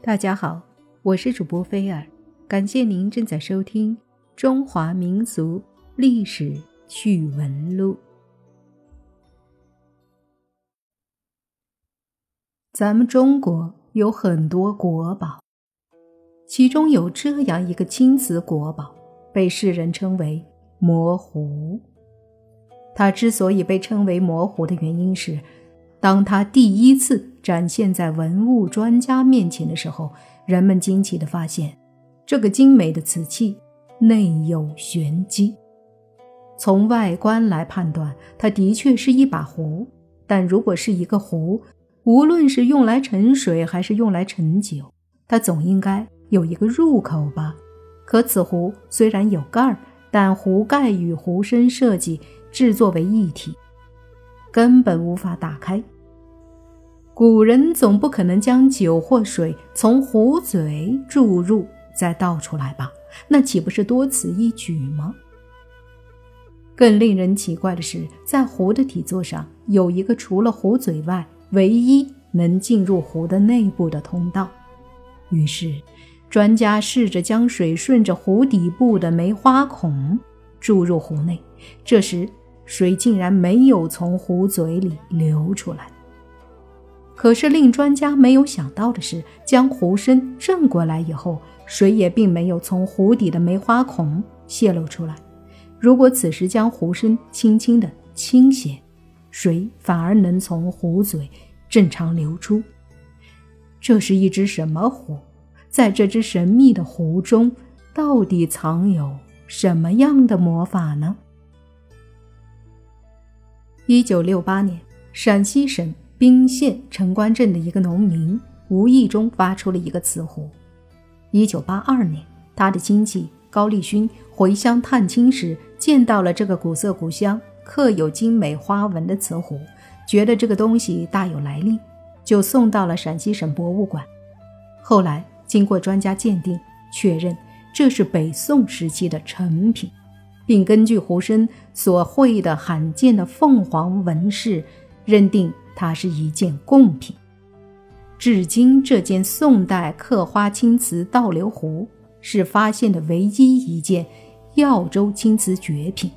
大家好，我是主播菲尔，感谢您正在收听《中华民族历史趣闻录》。咱们中国有很多国宝，其中有这样一个青瓷国宝，被世人称为“魔壶”。它之所以被称为“魔壶”的原因是。当它第一次展现在文物专家面前的时候，人们惊奇地发现，这个精美的瓷器内有玄机。从外观来判断，它的确是一把壶。但如果是一个壶，无论是用来盛水还是用来盛酒，它总应该有一个入口吧？可此壶虽然有盖儿，但壶盖与壶身设计制作为一体。根本无法打开。古人总不可能将酒或水从壶嘴注入再倒出来吧？那岂不是多此一举吗？更令人奇怪的是，在壶的底座上有一个除了壶嘴外唯一能进入壶的内部的通道。于是，专家试着将水顺着壶底部的梅花孔注入壶内。这时，水竟然没有从壶嘴里流出来。可是令专家没有想到的是，将壶身正过来以后，水也并没有从壶底的梅花孔泄露出来。如果此时将壶身轻轻地倾斜，水反而能从壶嘴正常流出。这是一只什么壶？在这只神秘的壶中，到底藏有什么样的魔法呢？一九六八年，陕西省彬县城关镇的一个农民无意中挖出了一个瓷壶。一九八二年，他的亲戚高立勋回乡探亲时，见到了这个古色古香、刻有精美花纹的瓷壶，觉得这个东西大有来历，就送到了陕西省博物馆。后来经过专家鉴定，确认这是北宋时期的成品。并根据壶身所绘的罕见的凤凰纹饰，认定它是一件贡品。至今，这件宋代刻花青瓷倒流壶是发现的唯一一件耀州青瓷绝品。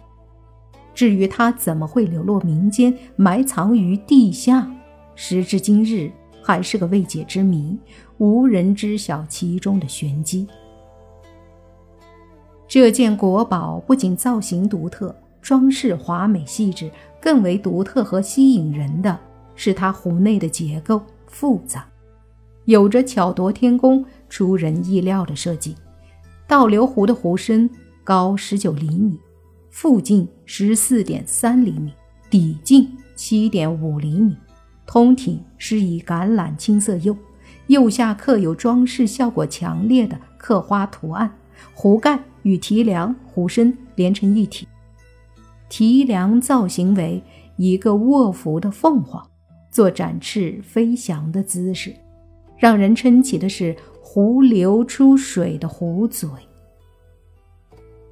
至于它怎么会流落民间，埋藏于地下，时至今日还是个未解之谜，无人知晓其中的玄机。这件国宝不仅造型独特、装饰华美细致，更为独特和吸引人的是它壶内的结构复杂，有着巧夺天工、出人意料的设计。倒流壶的壶身高十九厘米，腹径十四点三厘米，底径七点五厘米，通体施以橄榄青色釉，釉下刻有装饰效果强烈的刻花图案。壶盖与提梁、壶身连成一体，提梁造型为一个卧伏的凤凰，做展翅飞翔的姿势。让人称奇的是，壶流出水的壶嘴，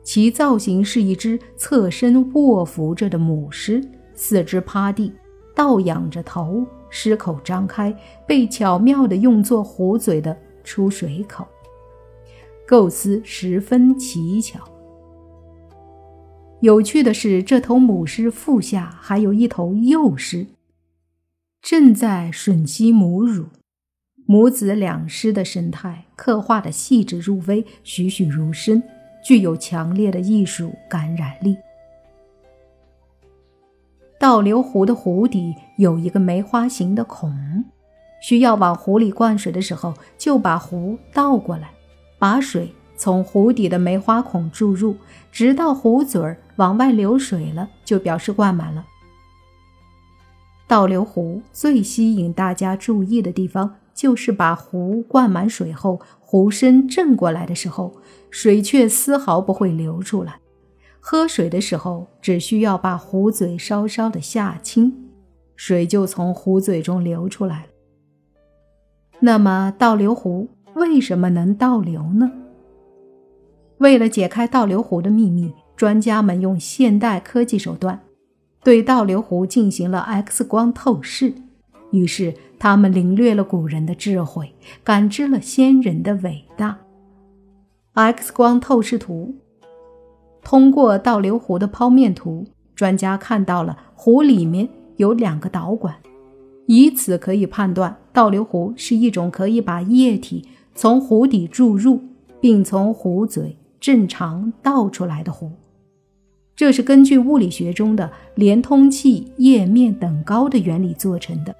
其造型是一只侧身卧伏着的母狮，四肢趴地，倒仰着头，狮口张开，被巧妙地用作壶嘴的出水口。构思十分奇巧。有趣的是，这头母狮腹下还有一头幼狮，正在吮吸母乳。母子两狮的神态刻画的细致入微，栩栩如生，具有强烈的艺术感染力。倒流湖的湖底有一个梅花形的孔，需要往湖里灌水的时候，就把壶倒过来。把水从壶底的梅花孔注入，直到壶嘴儿往外流水了，就表示灌满了。倒流壶最吸引大家注意的地方，就是把壶灌满水后，壶身正过来的时候，水却丝毫不会流出来。喝水的时候，只需要把壶嘴稍稍的下倾，水就从壶嘴中流出来了。那么倒流壶？为什么能倒流呢？为了解开倒流壶的秘密，专家们用现代科技手段对倒流壶进行了 X 光透视。于是他们领略了古人的智慧，感知了先人的伟大。X 光透视图通过倒流湖的剖面图，专家看到了湖里面有两个导管，以此可以判断倒流湖是一种可以把液体从湖底注入，并从湖嘴正常倒出来的湖。这是根据物理学中的连通器液面等高的原理做成的。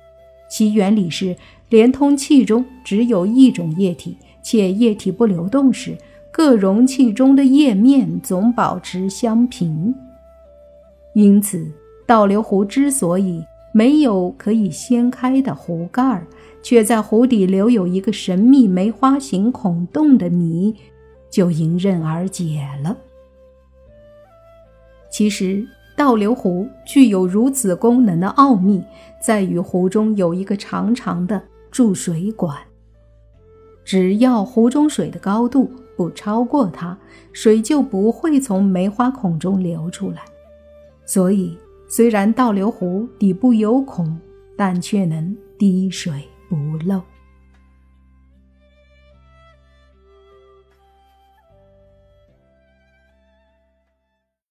其原理是，连通器中只有一种液体，且液体不流动时，各容器中的液面总保持相平。因此，倒流壶之所以没有可以掀开的壶盖，却在壶底留有一个神秘梅花形孔洞的谜，就迎刃而解了。其实。倒流壶具有如此功能的奥秘，在于壶中有一个长长的注水管。只要壶中水的高度不超过它，水就不会从梅花孔中流出来。所以，虽然倒流壶底部有孔，但却能滴水不漏。